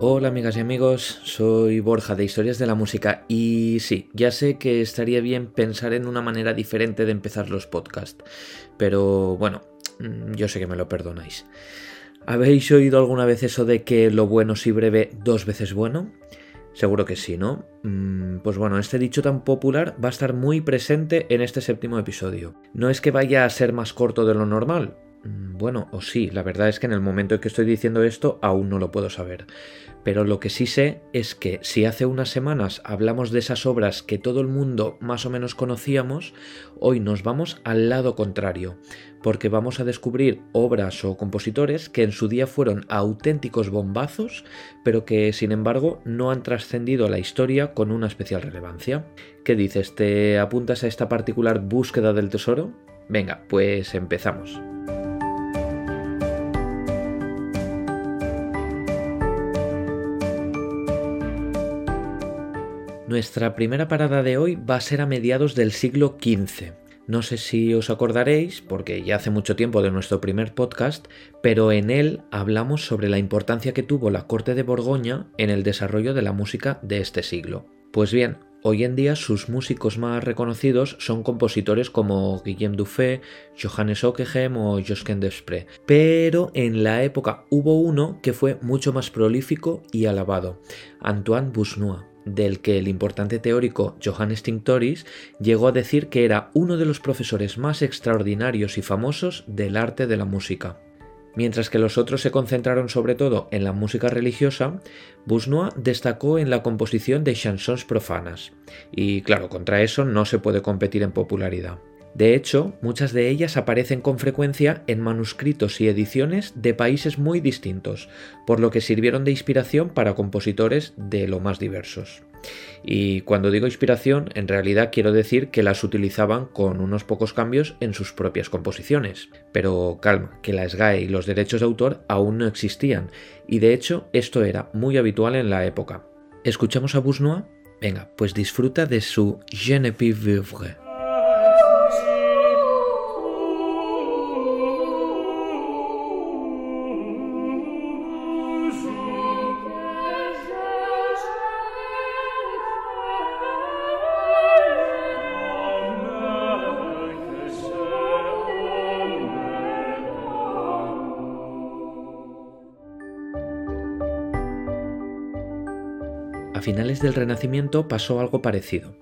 Hola amigas y amigos, soy Borja de Historias de la Música y sí, ya sé que estaría bien pensar en una manera diferente de empezar los podcasts, pero bueno, mm, yo sé que me lo perdonáis. ¿Habéis oído alguna vez eso de que lo bueno si breve dos veces bueno? Seguro que sí, ¿no? Mm, pues bueno, este dicho tan popular va a estar muy presente en este séptimo episodio. No es que vaya a ser más corto de lo normal, bueno, o sí, la verdad es que en el momento en que estoy diciendo esto aún no lo puedo saber. Pero lo que sí sé es que si hace unas semanas hablamos de esas obras que todo el mundo más o menos conocíamos, hoy nos vamos al lado contrario, porque vamos a descubrir obras o compositores que en su día fueron auténticos bombazos, pero que sin embargo no han trascendido a la historia con una especial relevancia. ¿Qué dices? ¿Te apuntas a esta particular búsqueda del tesoro? Venga, pues empezamos. Nuestra primera parada de hoy va a ser a mediados del siglo XV. No sé si os acordaréis, porque ya hace mucho tiempo de nuestro primer podcast, pero en él hablamos sobre la importancia que tuvo la corte de Borgoña en el desarrollo de la música de este siglo. Pues bien, hoy en día sus músicos más reconocidos son compositores como Guillaume Dufay, Johannes Ockeghem o Josquin Desprez, pero en la época hubo uno que fue mucho más prolífico y alabado, Antoine Busnois del que el importante teórico Johannes Tinctoris llegó a decir que era uno de los profesores más extraordinarios y famosos del arte de la música. Mientras que los otros se concentraron sobre todo en la música religiosa, Busnois destacó en la composición de chansons profanas, y claro, contra eso no se puede competir en popularidad. De hecho, muchas de ellas aparecen con frecuencia en manuscritos y ediciones de países muy distintos, por lo que sirvieron de inspiración para compositores de lo más diversos. Y cuando digo inspiración, en realidad quiero decir que las utilizaban con unos pocos cambios en sus propias composiciones. Pero calma, que la SGAE y los derechos de autor aún no existían, y de hecho esto era muy habitual en la época. ¿Escuchamos a Busnois? Venga, pues disfruta de su Je ne puis vivre. A finales del Renacimiento pasó algo parecido.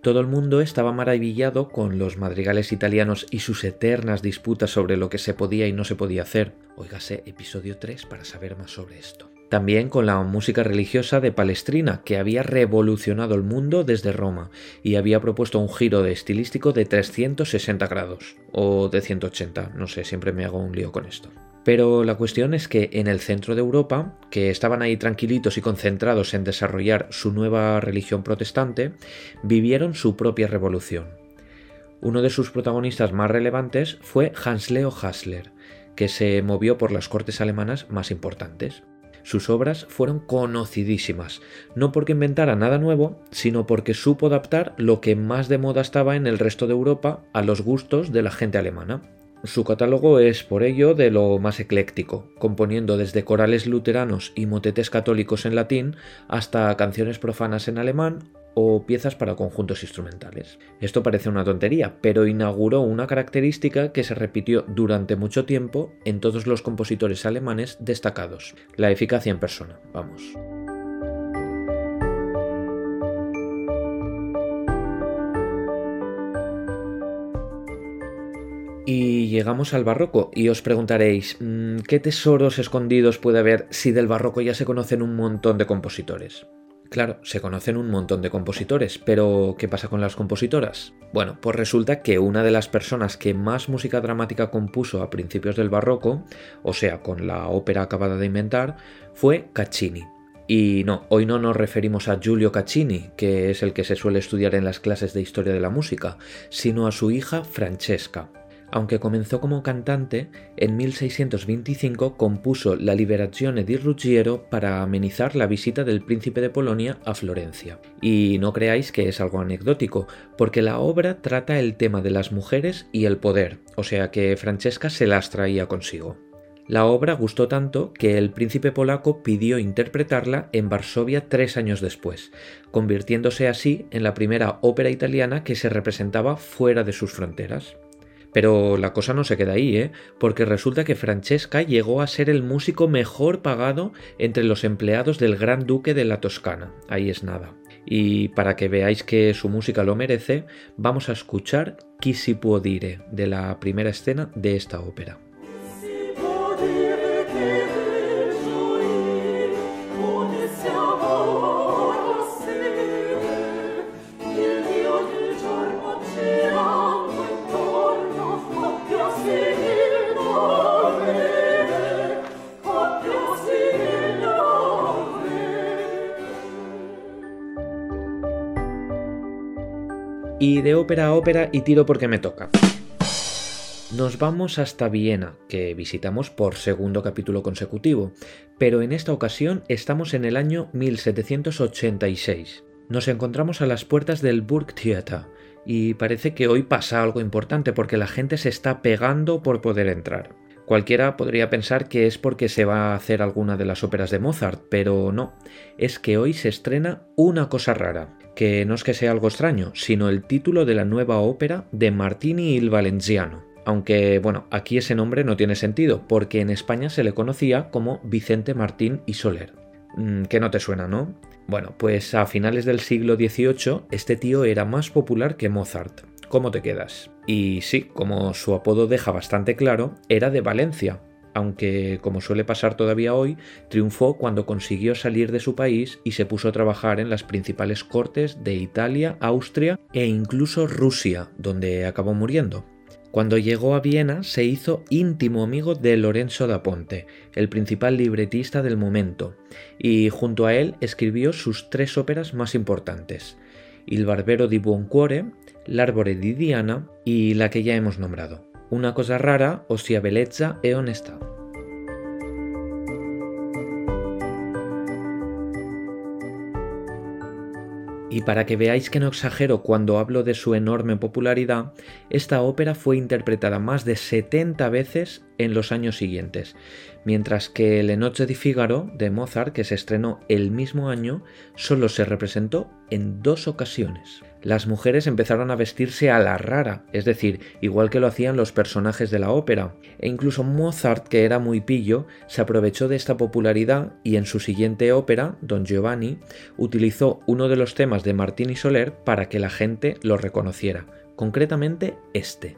Todo el mundo estaba maravillado con los madrigales italianos y sus eternas disputas sobre lo que se podía y no se podía hacer. Óigase episodio 3 para saber más sobre esto. También con la música religiosa de Palestrina, que había revolucionado el mundo desde Roma y había propuesto un giro de estilístico de 360 grados, o de 180, no sé, siempre me hago un lío con esto. Pero la cuestión es que en el centro de Europa, que estaban ahí tranquilitos y concentrados en desarrollar su nueva religión protestante, vivieron su propia revolución. Uno de sus protagonistas más relevantes fue Hans Leo Hassler, que se movió por las cortes alemanas más importantes. Sus obras fueron conocidísimas, no porque inventara nada nuevo, sino porque supo adaptar lo que más de moda estaba en el resto de Europa a los gustos de la gente alemana. Su catálogo es por ello de lo más ecléctico, componiendo desde corales luteranos y motetes católicos en latín hasta canciones profanas en alemán o piezas para conjuntos instrumentales. Esto parece una tontería, pero inauguró una característica que se repitió durante mucho tiempo en todos los compositores alemanes destacados, la eficacia en persona, vamos. Y llegamos al barroco y os preguntaréis, mm, ¿qué tesoros escondidos puede haber si del barroco ya se conocen un montón de compositores? Claro, se conocen un montón de compositores, pero ¿qué pasa con las compositoras? Bueno, pues resulta que una de las personas que más música dramática compuso a principios del barroco, o sea, con la ópera acabada de inventar, fue Caccini. Y no, hoy no nos referimos a Giulio Caccini, que es el que se suele estudiar en las clases de historia de la música, sino a su hija Francesca. Aunque comenzó como cantante, en 1625 compuso la Liberazione di Ruggiero para amenizar la visita del príncipe de Polonia a Florencia. Y no creáis que es algo anecdótico, porque la obra trata el tema de las mujeres y el poder, o sea que Francesca se las traía consigo. La obra gustó tanto que el príncipe polaco pidió interpretarla en Varsovia tres años después, convirtiéndose así en la primera ópera italiana que se representaba fuera de sus fronteras. Pero la cosa no se queda ahí, ¿eh? porque resulta que Francesca llegó a ser el músico mejor pagado entre los empleados del Gran Duque de la Toscana. Ahí es nada. Y para que veáis que su música lo merece, vamos a escuchar Chi si può dire de la primera escena de esta ópera. Y de ópera a ópera y tiro porque me toca. Nos vamos hasta Viena, que visitamos por segundo capítulo consecutivo, pero en esta ocasión estamos en el año 1786. Nos encontramos a las puertas del Burgtheater y parece que hoy pasa algo importante porque la gente se está pegando por poder entrar. Cualquiera podría pensar que es porque se va a hacer alguna de las óperas de Mozart, pero no, es que hoy se estrena una cosa rara que no es que sea algo extraño, sino el título de la nueva ópera de Martini il Valenciano. Aunque, bueno, aquí ese nombre no tiene sentido, porque en España se le conocía como Vicente Martín y Soler. Mm, que no te suena, ¿no? Bueno, pues a finales del siglo XVIII este tío era más popular que Mozart. ¿Cómo te quedas? Y sí, como su apodo deja bastante claro, era de Valencia, aunque, como suele pasar todavía hoy, triunfó cuando consiguió salir de su país y se puso a trabajar en las principales cortes de Italia, Austria e incluso Rusia, donde acabó muriendo. Cuando llegó a Viena se hizo íntimo amigo de Lorenzo da Ponte, el principal libretista del momento, y junto a él escribió sus tres óperas más importantes, Il Barbero di Buoncuore, L'Arbore di Diana y la que ya hemos nombrado. Una cosa rara, ossia bellezza e onestà. Y para que veáis que no exagero cuando hablo de su enorme popularidad, esta ópera fue interpretada más de 70 veces en los años siguientes, mientras que Le Noche di Figaro de Mozart, que se estrenó el mismo año, solo se representó en dos ocasiones las mujeres empezaron a vestirse a la rara, es decir, igual que lo hacían los personajes de la ópera, e incluso Mozart, que era muy pillo, se aprovechó de esta popularidad y en su siguiente ópera, Don Giovanni, utilizó uno de los temas de Martini Soler para que la gente lo reconociera, concretamente este.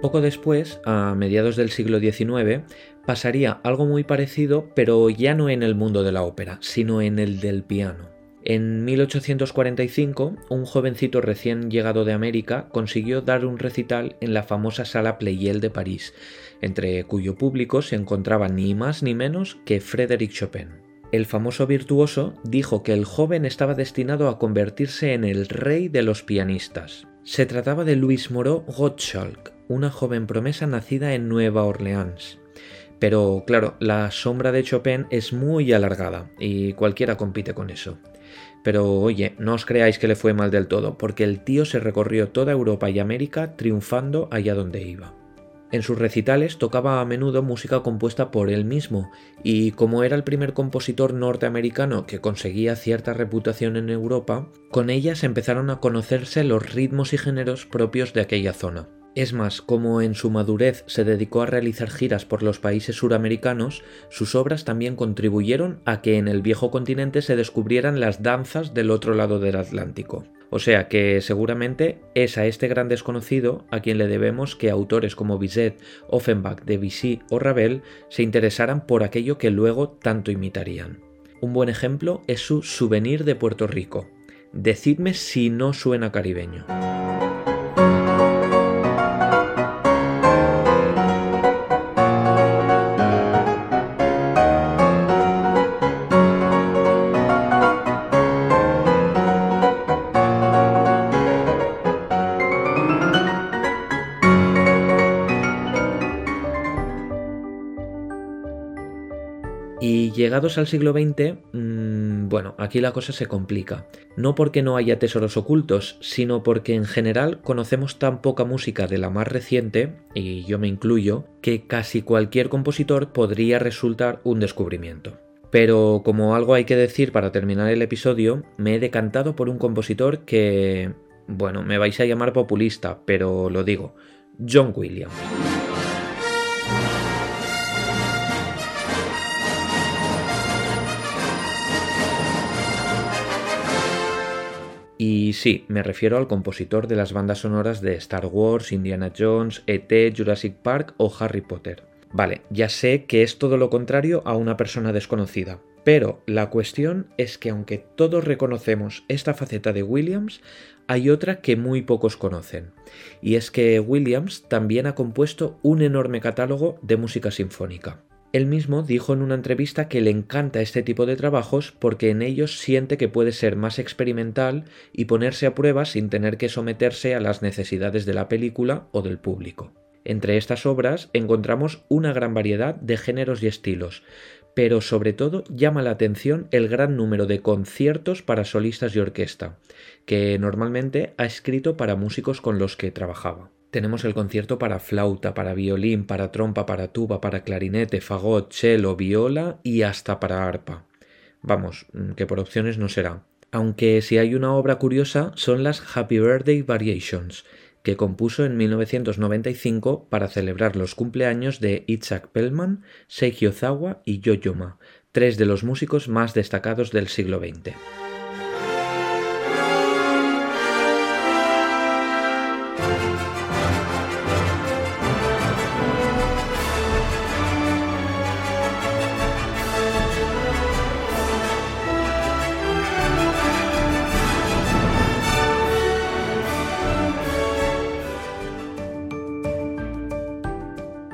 Poco después, a mediados del siglo XIX, pasaría algo muy parecido, pero ya no en el mundo de la ópera, sino en el del piano. En 1845, un jovencito recién llegado de América consiguió dar un recital en la famosa sala Pleyel de París, entre cuyo público se encontraba ni más ni menos que Frédéric Chopin. El famoso virtuoso dijo que el joven estaba destinado a convertirse en el rey de los pianistas. Se trataba de Louis Moreau Gottschalk, una joven promesa nacida en Nueva Orleans. Pero claro, la sombra de Chopin es muy alargada y cualquiera compite con eso. Pero oye, no os creáis que le fue mal del todo, porque el tío se recorrió toda Europa y América triunfando allá donde iba. En sus recitales tocaba a menudo música compuesta por él mismo, y como era el primer compositor norteamericano que conseguía cierta reputación en Europa, con ellas empezaron a conocerse los ritmos y géneros propios de aquella zona. Es más, como en su madurez se dedicó a realizar giras por los países suramericanos, sus obras también contribuyeron a que en el viejo continente se descubrieran las danzas del otro lado del Atlántico. O sea que seguramente es a este gran desconocido a quien le debemos que autores como Bizet, Offenbach, Debussy o Ravel se interesaran por aquello que luego tanto imitarían. Un buen ejemplo es su Souvenir de Puerto Rico. Decidme si no suena caribeño. Llegados al siglo XX, mmm, bueno, aquí la cosa se complica. No porque no haya tesoros ocultos, sino porque en general conocemos tan poca música de la más reciente, y yo me incluyo, que casi cualquier compositor podría resultar un descubrimiento. Pero como algo hay que decir para terminar el episodio, me he decantado por un compositor que, bueno, me vais a llamar populista, pero lo digo, John Williams. Sí, me refiero al compositor de las bandas sonoras de Star Wars, Indiana Jones, ET, Jurassic Park o Harry Potter. Vale, ya sé que es todo lo contrario a una persona desconocida, pero la cuestión es que aunque todos reconocemos esta faceta de Williams, hay otra que muy pocos conocen. Y es que Williams también ha compuesto un enorme catálogo de música sinfónica. Él mismo dijo en una entrevista que le encanta este tipo de trabajos porque en ellos siente que puede ser más experimental y ponerse a prueba sin tener que someterse a las necesidades de la película o del público. Entre estas obras encontramos una gran variedad de géneros y estilos, pero sobre todo llama la atención el gran número de conciertos para solistas y orquesta, que normalmente ha escrito para músicos con los que trabajaba. Tenemos el concierto para flauta, para violín, para trompa, para tuba, para clarinete, fagot, cello, viola y hasta para arpa. Vamos, mm, que por opciones no será. Aunque si hay una obra curiosa son las Happy Birthday Variations, que compuso en 1995 para celebrar los cumpleaños de Itzhak Pellman, Seiji Ozawa y Yoyoma, tres de los músicos más destacados del siglo XX.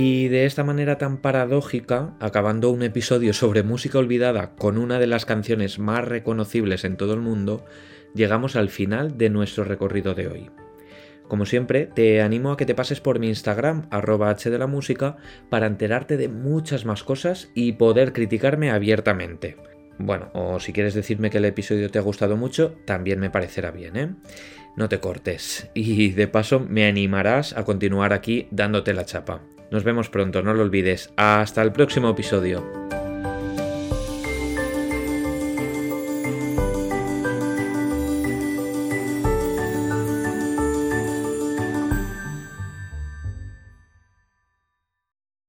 Y de esta manera tan paradójica, acabando un episodio sobre música olvidada con una de las canciones más reconocibles en todo el mundo, llegamos al final de nuestro recorrido de hoy. Como siempre, te animo a que te pases por mi Instagram, arroba de la música, para enterarte de muchas más cosas y poder criticarme abiertamente. Bueno, o si quieres decirme que el episodio te ha gustado mucho, también me parecerá bien, ¿eh? No te cortes. Y de paso me animarás a continuar aquí dándote la chapa. Nos vemos pronto, no lo olvides. Hasta el próximo episodio.